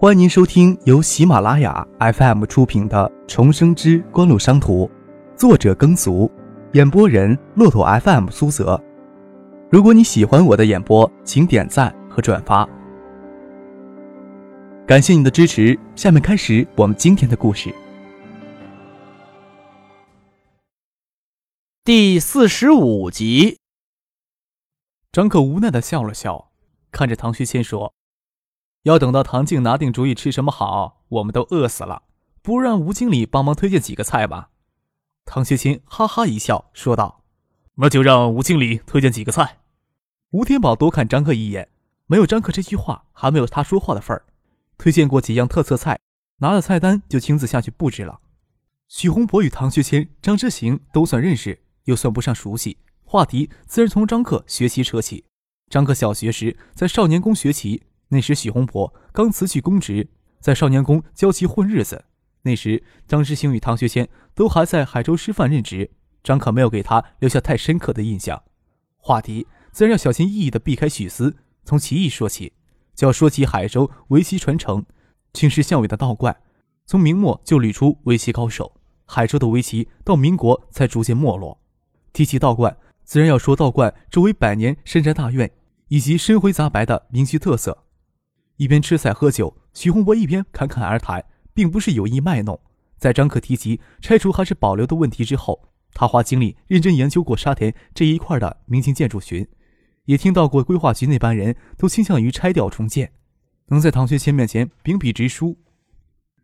欢迎您收听由喜马拉雅 FM 出品的《重生之官路商途》，作者耕俗，演播人骆驼 FM 苏泽。如果你喜欢我的演播，请点赞和转发，感谢你的支持。下面开始我们今天的故事。第四十五集，张可无奈的笑了笑，看着唐学谦说。要等到唐静拿定主意吃什么好，我们都饿死了，不如让吴经理帮忙推荐几个菜吧。唐学谦哈哈一笑，说道：“那就让吴经理推荐几个菜。”吴天宝多看张克一眼，没有张克这句话，还没有他说话的份儿。推荐过几样特色菜，拿了菜单就亲自下去布置了。许洪博与唐学谦、张之行都算认识，又算不上熟悉，话题自然从张克学习扯起。张克小学时在少年宫学棋。那时许洪博刚辞去公职，在少年宫教棋混日子。那时张之行与唐学谦都还在海州师范任职，张可没有给他留下太深刻的印象。话题自然要小心翼翼地避开许思，从棋艺说起，就要说起海州围棋传承。青石巷尾的道观，从明末就屡出围棋高手。海州的围棋到民国才逐渐没落。提起道观，自然要说道观周围百年深宅大院以及深灰杂白的民居特色。一边吃菜喝酒，徐洪博一边侃侃而谈，并不是有意卖弄。在张可提及拆除还是保留的问题之后，他花精力认真研究过沙田这一块的明清建筑群，也听到过规划局那班人都倾向于拆掉重建。能在唐学谦面前秉笔直书，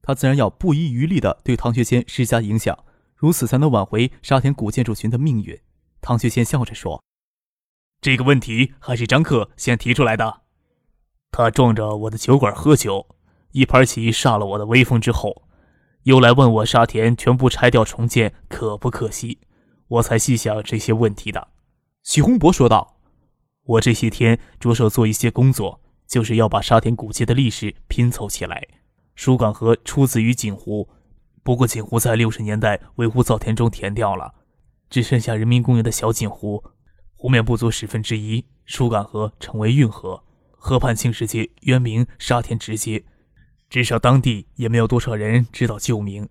他自然要不遗余力地对唐学谦施加影响，如此才能挽回沙田古建筑群的命运。唐学谦笑着说：“这个问题还是张克先提出来的。”他撞着我的酒馆喝酒，一盘棋煞了我的威风之后，又来问我沙田全部拆掉重建可不可惜，我才细想这些问题的。许洪博说道：“我这些天着手做一些工作，就是要把沙田古街的历史拼凑起来。疏港河出自于锦湖，不过锦湖在六十年代围湖造田中填掉了，只剩下人民公园的小锦湖，湖面不足十分之一，疏港河成为运河。”河畔青石街原名沙田直街，至少当地也没有多少人知道旧名。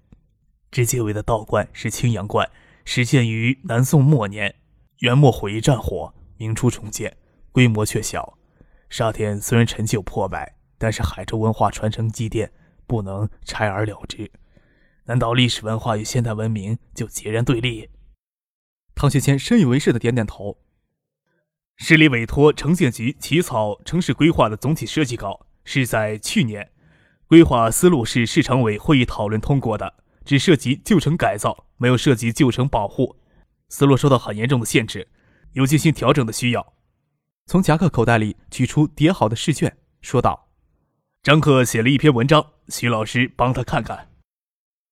直街尾的道观是青阳观，始建于南宋末年，元末毁于战火，明初重建，规模却小。沙田虽然陈旧破败，但是海州文化传承积淀，不能拆而了之。难道历史文化与现代文明就截然对立？唐学谦深以为是的点点头。市里委托城建局起草城市规划的总体设计稿，是在去年，规划思路是市常委会议讨论通过的，只涉及旧城改造，没有涉及旧城保护，思路受到很严重的限制，有进行调整的需要。从夹克口袋里取出叠好的试卷，说道：“张克写了一篇文章，徐老师帮他看看。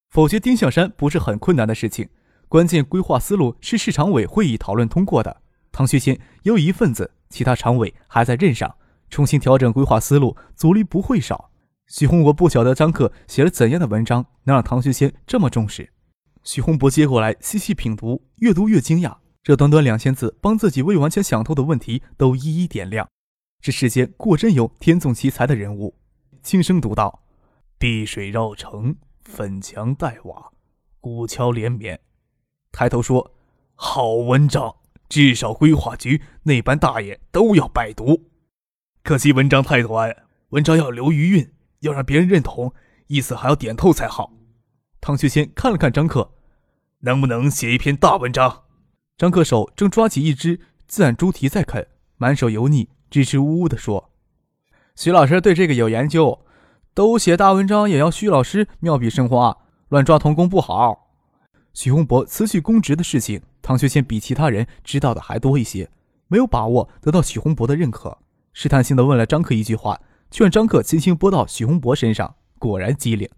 否决丁向山不是很困难的事情，关键规划思路是市常委会议讨论通过的。”唐学谦有一份子，其他常委还在任上，重新调整规划思路，阻力不会少。许洪博不晓得张克写了怎样的文章，能让唐学谦这么重视。许洪博接过来细细品读，越读越惊讶。这短短两千字，帮自己未完全想透的问题都一一点亮。这世间果真有天纵奇才的人物。轻声读道：“碧水绕城，粉墙黛瓦，古桥连绵。”抬头说：“好文章。”至少规划局那班大爷都要拜读，可惜文章太短，文章要留余韵，要让别人认同，意思还要点透才好。唐学谦看了看张克，能不能写一篇大文章？张克手正抓起一只自然猪蹄在啃，满手油腻，支支吾吾地说：“徐老师对这个有研究，都写大文章也要徐老师妙笔生花，乱抓童工不好。”许洪博辞去公职的事情，唐学谦比其他人知道的还多一些，没有把握得到许洪博的认可，试探性的问了张克一句话，却让张克轻轻拨到许洪博身上，果然机灵。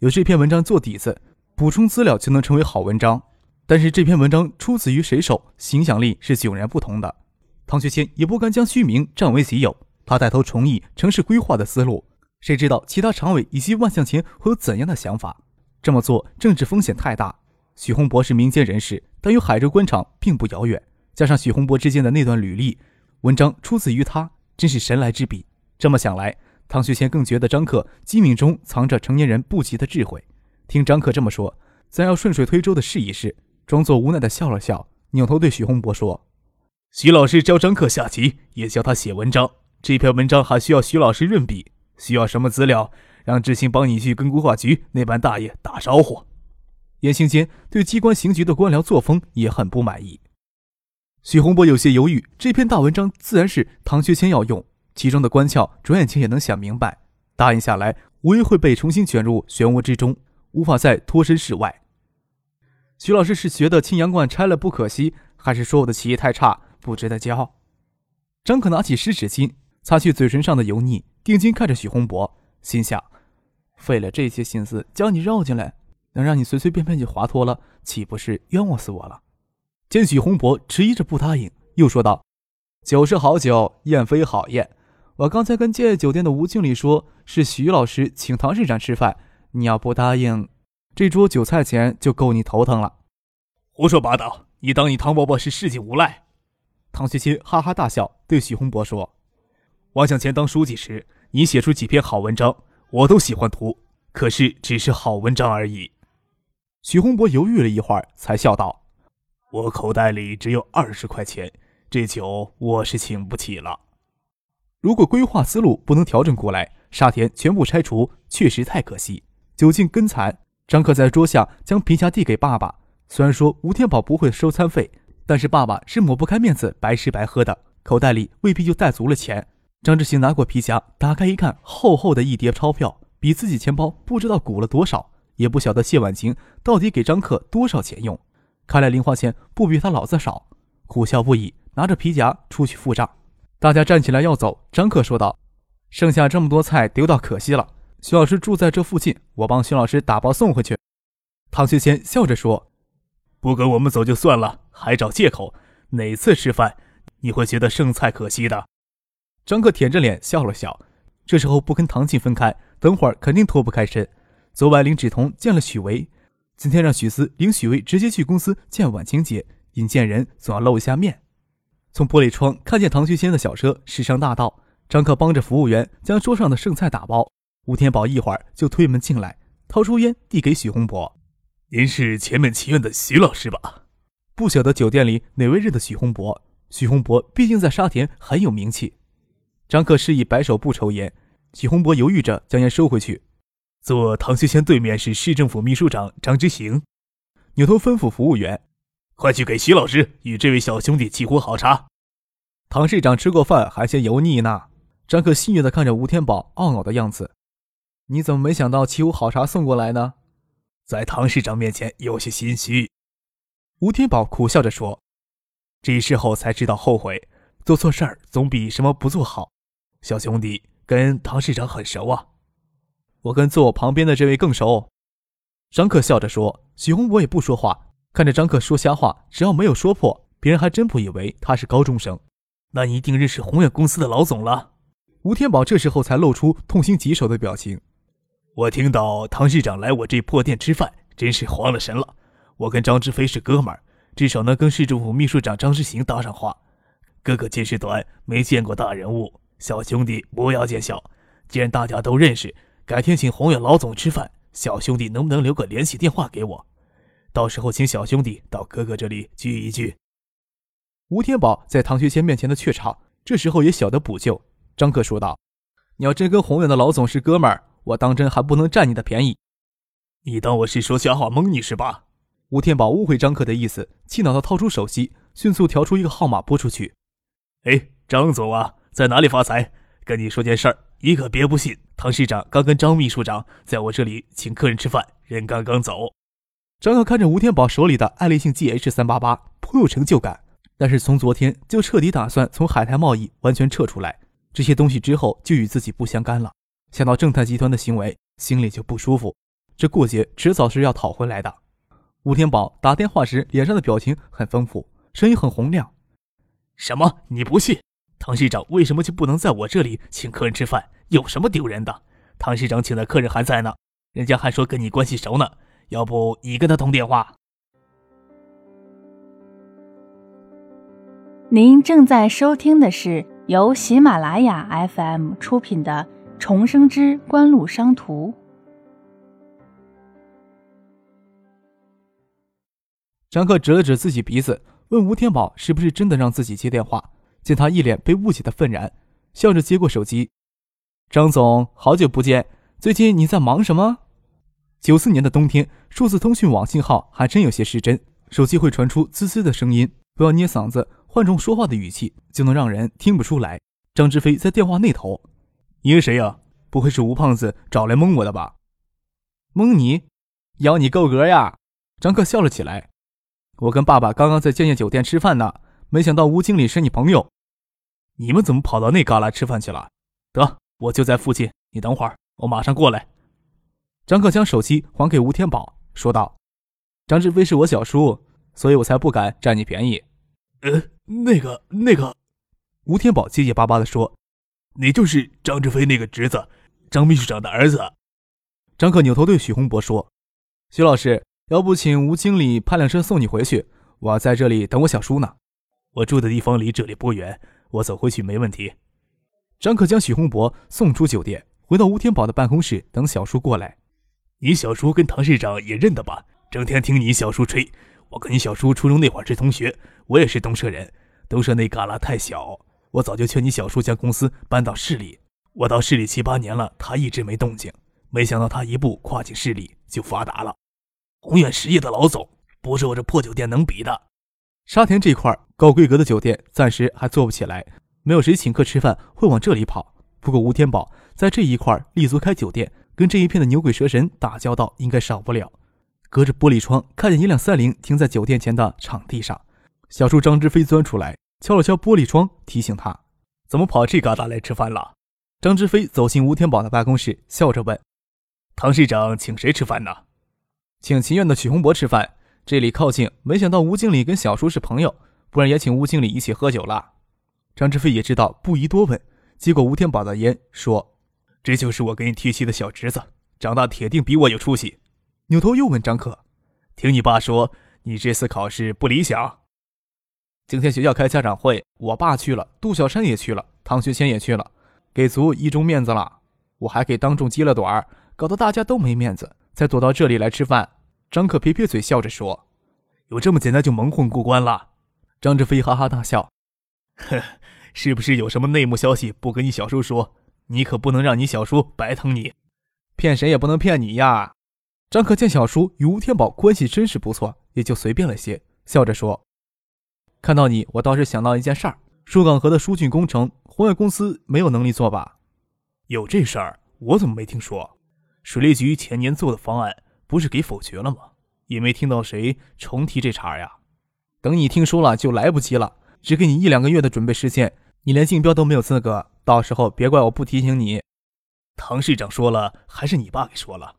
有这篇文章做底子，补充资料就能成为好文章。但是这篇文章出自于谁手，影响力是迥然不同的。唐学谦也不甘将虚名占为己有，他带头重议城市规划的思路，谁知道其他常委以及万象前会有怎样的想法？这么做政治风险太大。许洪博是民间人士，但与海州官场并不遥远。加上许洪博之间的那段履历，文章出自于他，真是神来之笔。这么想来，唐学谦更觉得张克机敏中藏着成年人不及的智慧。听张克这么说，咱要顺水推舟的试一试，装作无奈的笑了笑，扭头对许洪博说：“徐老师教张克下棋，也教他写文章。这篇文章还需要徐老师润笔，需要什么资料，让知青帮你去跟规划局那班大爷打招呼。”言行间对机关刑局的官僚作风也很不满意。许洪博有些犹豫，这篇大文章自然是唐学谦要用。其中的官窍，转眼间也能想明白。答应下来，无疑会被重新卷入漩涡之中，无法再脱身事外。徐老师是觉得青阳观拆了不可惜，还是说我的棋艺太差，不值得骄傲？张可拿起湿纸巾，擦去嘴唇上的油腻，定睛看着许洪博，心想：费了这些心思将你绕进来，能让你随随便便就滑脱了，岂不是冤枉死我了？见许洪博迟疑着不答应，又说道：“酒是好酒，宴非好宴。”我刚才跟建业酒店的吴经理说，是徐老师请唐市长吃饭。你要不答应，这桌酒菜钱就够你头疼了。胡说八道！你当你唐伯伯是市井无赖？唐学谦哈哈大笑，对许洪博说：“王向前当书记时，你写出几篇好文章，我都喜欢读。可是只是好文章而已。”许洪博犹豫了一会儿，才笑道：“我口袋里只有二十块钱，这酒我是请不起了。”如果规划思路不能调整过来，沙田全部拆除，确实太可惜。酒劲根残，张克在桌下将皮夹递给爸爸。虽然说吴天宝不会收餐费，但是爸爸是抹不开面子白吃白喝的，口袋里未必就带足了钱。张志行拿过皮夹，打开一看，厚厚的一叠钞票，比自己钱包不知道鼓了多少，也不晓得谢婉晴到底给张克多少钱用。看来零花钱不比他老子少，苦笑不已，拿着皮夹出去付账。大家站起来要走，张克说道：“剩下这么多菜丢到可惜了。徐老师住在这附近，我帮徐老师打包送回去。”唐学谦笑着说：“不跟我们走就算了，还找借口。哪次吃饭你会觉得剩菜可惜的？”张克舔着脸笑了笑。这时候不跟唐静分开，等会儿肯定脱不开身。昨晚林芷彤见了许巍，今天让许思领许巍直接去公司见婉清姐，引荐人总要露一下面。从玻璃窗看见唐学谦的小车驶上大道，张克帮着服务员将桌上的剩菜打包。吴天宝一会儿就推门进来，掏出烟递给许洪博：“您是前面棋院的徐老师吧？”不晓得酒店里哪位认得许洪博。许洪博毕竟在沙田很有名气。张克示意摆手不抽烟，许洪博犹豫着将烟收回去。坐唐学谦对面是市政府秘书长张之行，扭头吩咐服务员。快去给徐老师与这位小兄弟沏壶好茶。唐市长吃过饭还嫌油腻呢。张克戏谑地看着吴天宝懊恼的样子，你怎么没想到沏壶好茶送过来呢？在唐市长面前有些心虚。吴天宝苦笑着说：“这事后才知道后悔，做错事儿总比什么不做好。小兄弟跟唐市长很熟啊，我跟坐我旁边的这位更熟。”张克笑着说。许洪博也不说话。看着张克说瞎话，只要没有说破，别人还真不以为他是高中生。那你一定认识宏远公司的老总了。吴天宝这时候才露出痛心疾首的表情。我听到唐市长来我这破店吃饭，真是慌了神了。我跟张志飞是哥们儿，至少能跟市政府秘书长张之行搭上话。哥哥见识短，没见过大人物，小兄弟不要见笑。既然大家都认识，改天请宏远老总吃饭，小兄弟能不能留个联系电话给我？到时候请小兄弟到哥哥这里聚一聚。吴天宝在唐学谦面前的怯场，这时候也晓得补救。张克说道：“你要真跟宏远的老总是哥们儿，我当真还不能占你的便宜。你当我是说瞎话蒙你是吧？”吴天宝误会张克的意思，气恼地掏出手机，迅速调出一个号码拨出去。“哎，张总啊，在哪里发财？跟你说件事儿，你可别不信。唐市长刚跟张秘书长在我这里请客人吃饭，人刚刚走。”张克看着吴天宝手里的爱立信 GH 三八八，颇有成就感。但是从昨天就彻底打算从海泰贸易完全撤出来，这些东西之后就与自己不相干了。想到正泰集团的行为，心里就不舒服。这过节迟早是要讨回来的。吴天宝打电话时脸上的表情很丰富，声音很洪亮：“什么？你不信？唐市长为什么就不能在我这里请客人吃饭？有什么丢人的？唐市长请的客人还在呢，人家还说跟你关系熟呢。”要不你跟他通电话。您正在收听的是由喜马拉雅 FM 出品的《重生之官路商途。张克指了指自己鼻子，问吴天宝是不是真的让自己接电话。见他一脸被误解的愤然，笑着接过手机：“张总，好久不见，最近你在忙什么？”九四年的冬天，数字通讯网信号还真有些失真，手机会传出滋滋的声音，不要捏嗓子，换种说话的语气，就能让人听不出来。张志飞在电话那头。你是谁呀？不会是吴胖子找来蒙我的吧？蒙你？咬你够格呀！张克笑了起来。我跟爸爸刚刚在建业酒店吃饭呢，没想到吴经理是你朋友。你们怎么跑到那旮旯吃饭去了？得，我就在附近，你等会儿，我马上过来。张克将手机还给吴天宝，说道：“张志飞是我小叔，所以我才不敢占你便宜。”呃，那个，那个，吴天宝结结巴巴地说。你就是张志飞那个侄子，张秘书长的儿子。张克扭头对许洪博说：“许老师，要不请吴经理派辆车送你回去？我在这里等我小叔呢。我住的地方离这里不远，我走回去没问题。”张克将许洪博送出酒店，回到吴天宝的办公室等小叔过来。你小叔跟唐市长也认得吧？整天听你小叔吹。我跟你小叔初中那会儿是同学，我也是东社人。东社那旮旯太小。我早就劝你小叔将公司搬到市里。我到市里七八年了，他一直没动静。没想到他一步跨进市里就发达了，宏远实业的老总，不是我这破酒店能比的。沙田这块高规格的酒店暂时还做不起来，没有谁请客吃饭会往这里跑。不过吴天宝在这一块立足开酒店，跟这一片的牛鬼蛇神打交道应该少不了。隔着玻璃窗看见一辆三菱停在酒店前的场地上，小叔张之飞钻出来。敲了敲玻璃窗，提醒他：“怎么跑这旮沓来吃饭了？”张之飞走进吴天宝的办公室，笑着问：“唐市长请谁吃饭呢？”“请秦院的许洪博吃饭，这里靠近。没想到吴经理跟小叔是朋友，不然也请吴经理一起喝酒了。”张志飞也知道不宜多问，接过吴天宝的烟，说：“这就是我给你提亲的小侄子，长大铁定比我有出息。”扭头又问张克：“听你爸说，你这次考试不理想？”今天学校开家长会，我爸去了，杜小山也去了，唐学谦也去了，给足一中面子了。我还给当众揭了短儿，搞得大家都没面子，才躲到这里来吃饭。张克撇撇嘴，笑着说：“有这么简单就蒙混过关了？”张志飞哈哈大笑：“呵，是不是有什么内幕消息不跟你小叔说？你可不能让你小叔白疼你，骗谁也不能骗你呀。”张克见小叔与吴天宝关系真是不错，也就随便了些，笑着说。看到你，我倒是想到一件事儿：疏港河的疏浚工程，宏远公司没有能力做吧？有这事儿，我怎么没听说？水利局前年做的方案不是给否决了吗？也没听到谁重提这茬呀。等你听说了就来不及了，只给你一两个月的准备时间，你连竞标都没有资格。到时候别怪我不提醒你。唐市长说了，还是你爸给说了？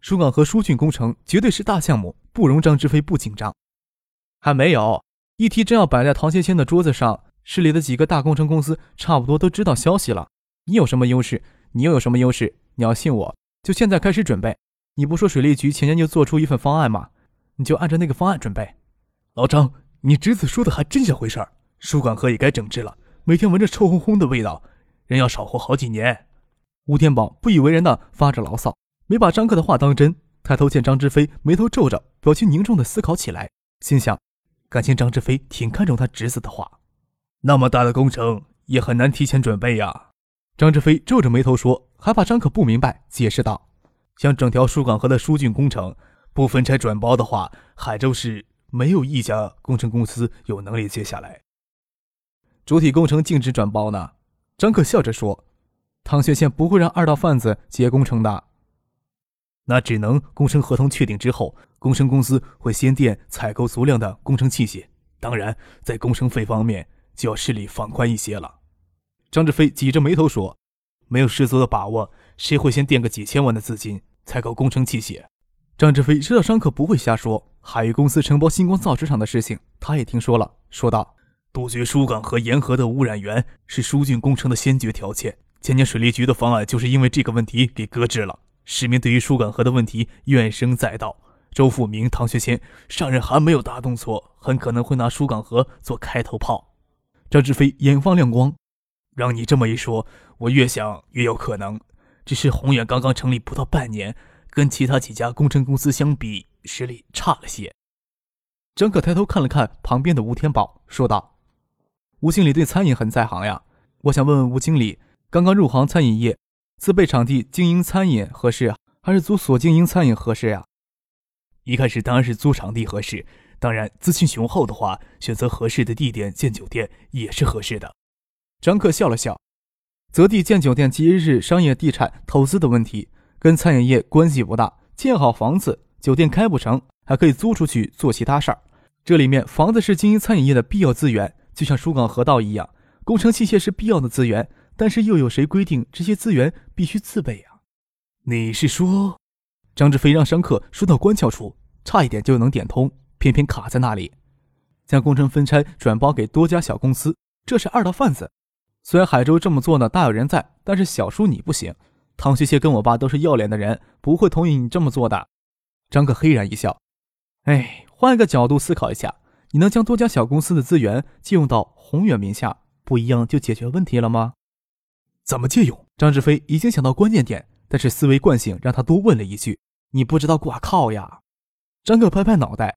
疏港和疏浚工程绝对是大项目，不容张志飞不紧张。还没有。议题真要摆在唐学谦的桌子上，市里的几个大工程公司差不多都知道消息了。你有什么优势？你又有什么优势？你要信我，就现在开始准备。你不说水利局前年就做出一份方案吗？你就按照那个方案准备。老张，你侄子说的还真像回事儿。输管河也该整治了，每天闻着臭烘烘的味道，人要少活好几年。吴天宝不以为然的发着牢骚，没把张克的话当真。抬头见张志飞眉头皱着，表情凝重的思考起来，心想。感情张志飞挺看重他侄子的话，那么大的工程也很难提前准备呀。张志飞皱着眉头说，还怕张可不明白，解释道：“像整条疏港河的疏浚工程，不分拆转包的话，海州市没有一家工程公司有能力接下来。主体工程禁止转包呢。”张可笑着说：“唐学谦不会让二道贩子接工程的。”那只能工程合同确定之后，工程公司会先垫采购足量的工程器械。当然，在工程费方面就要势力放宽一些了。张志飞挤着眉头说：“没有十足的把握，谁会先垫个几千万的资金采购工程器械？”张志飞知道商客不会瞎说，海域公司承包星光造纸厂的事情，他也听说了，说道：“杜绝疏港和沿河的污染源是疏浚工程的先决条件。前年水利局的方案就是因为这个问题给搁置了。”市民对于疏港河的问题怨声载道，周富明、唐学谦上任还没有大动作，很可能会拿疏港河做开头炮。张志飞眼放亮光，让你这么一说，我越想越有可能。只是宏远刚刚成立不到半年，跟其他几家工程公司相比，实力差了些。张可抬头看了看旁边的吴天宝，说道：“吴经理对餐饮很在行呀，我想问问吴经理，刚刚入行餐饮业，自备场地经营餐饮合适，还是租所经营餐饮合适呀？”一开始当然是租场地合适，当然资金雄厚的话，选择合适的地点建酒店也是合适的。张克笑了笑。择地建酒店，即日商业地产投资的问题，跟餐饮业关系不大。建好房子，酒店开不成，还可以租出去做其他事儿。这里面房子是经营餐饮业的必要资源，就像疏港河道一样，工程器械是必要的资源，但是又有谁规定这些资源必须自备呀？你是说，张志飞让商客说到关窍处，差一点就能点通，偏偏卡在那里，将工程分拆转包给多家小公司，这是二道贩子。虽然海州这么做呢，大有人在，但是小叔你不行。唐学谢跟我爸都是要脸的人，不会同意你这么做的。张克嘿然一笑，哎，换一个角度思考一下，你能将多家小公司的资源借用到宏远名下，不一样就解决问题了吗？怎么借用？张志飞已经想到关键点，但是思维惯性让他多问了一句：“你不知道挂靠呀？”张克拍拍脑袋，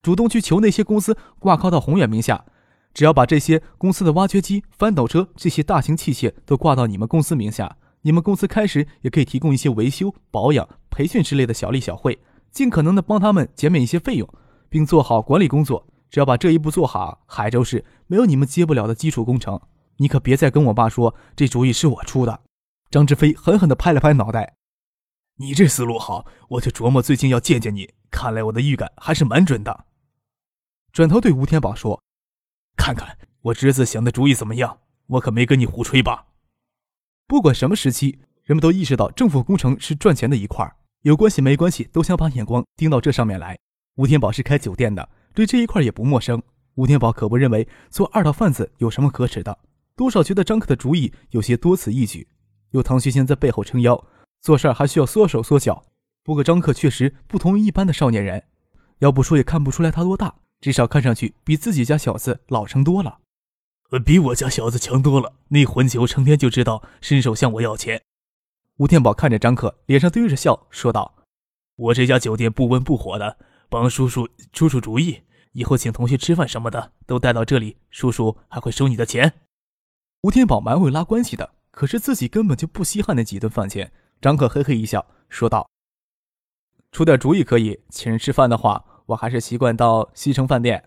主动去求那些公司挂靠到宏远名下。只要把这些公司的挖掘机、翻斗车这些大型器械都挂到你们公司名下，你们公司开始也可以提供一些维修、保养、培训之类的小利小惠，尽可能的帮他们减免一些费用，并做好管理工作。只要把这一步做好，海州市没有你们接不了的基础工程。你可别再跟我爸说这主意是我出的。张志飞狠狠地拍了拍脑袋：“你这思路好，我就琢磨最近要见见你。看来我的预感还是蛮准的。”转头对吴天宝说。看看我侄子想的主意怎么样？我可没跟你胡吹吧。不管什么时期，人们都意识到政府工程是赚钱的一块，有关系没关系都想把眼光盯到这上面来。吴天宝是开酒店的，对这一块也不陌生。吴天宝可不认为做二道贩子有什么可耻的，多少觉得张克的主意有些多此一举。有唐学仙在背后撑腰，做事还需要缩手缩脚。不过张克确实不同于一般的少年人，要不说也看不出来他多大。至少看上去比自己家小子老成多了，呃，比我家小子强多了。那混球成天就知道伸手向我要钱。吴天宝看着张可，脸上堆着笑，说道：“我这家酒店不温不火的，帮叔叔出出主意，以后请同学吃饭什么的都带到这里，叔叔还会收你的钱。”吴天宝蛮会拉关系的，可是自己根本就不稀罕那几顿饭钱。张可嘿嘿一笑，说道：“出点主意可以，请人吃饭的话。”我还是习惯到西城饭店。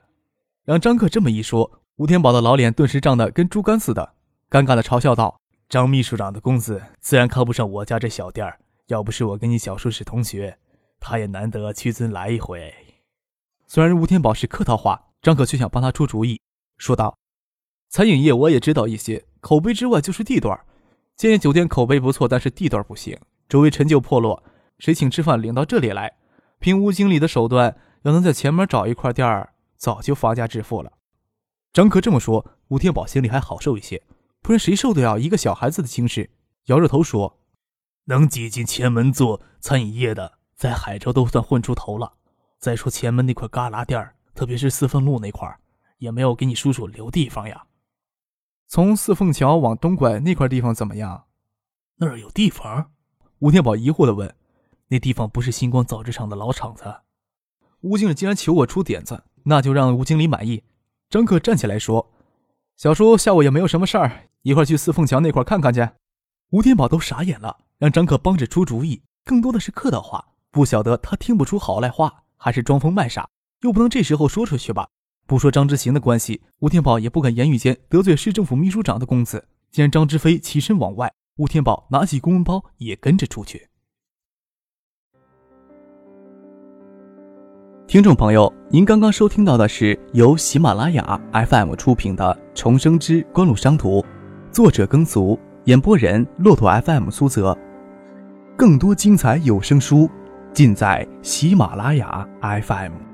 让张克这么一说，吴天宝的老脸顿时涨得跟猪肝似的，尴尬的嘲笑道：“张秘书长的工资自然靠不上我家这小店儿。要不是我跟你小叔是同学，他也难得屈尊来一回。”虽然吴天宝是客套话，张可却想帮他出主意，说道：“餐饮业我也知道一些，口碑之外就是地段。建业酒店口碑不错，但是地段不行，周围陈旧破落，谁请吃饭领到这里来？凭吴经理的手段。”要能在前门找一块地儿，早就发家致富了。张克这么说，吴天宝心里还好受一些，不然谁受得了一个小孩子的轻视？摇着头说：“能挤进前门做餐饮业的，在海州都算混出头了。再说前门那块旮旯地儿，特别是四凤路那块，也没有给你叔叔留地方呀。从四凤桥往东拐那块地方怎么样？那儿有地方？”吴天宝疑惑地问：“那地方不是星光造纸厂的老厂子？”吴经理既然求我出点子，那就让吴经理满意。张克站起来说：“小叔下午也没有什么事儿，一块去四凤桥那块看看去。”吴天宝都傻眼了，让张克帮着出主意，更多的是客套话，不晓得他听不出好赖话，还是装疯卖傻，又不能这时候说出去吧？不说张之行的关系，吴天宝也不敢言语间得罪市政府秘书长的公子。见张之飞起身往外，吴天宝拿起公文包也跟着出去。听众朋友，您刚刚收听到的是由喜马拉雅 FM 出品的《重生之官路商途》，作者耕俗，演播人骆驼 FM 苏泽。更多精彩有声书，尽在喜马拉雅 FM。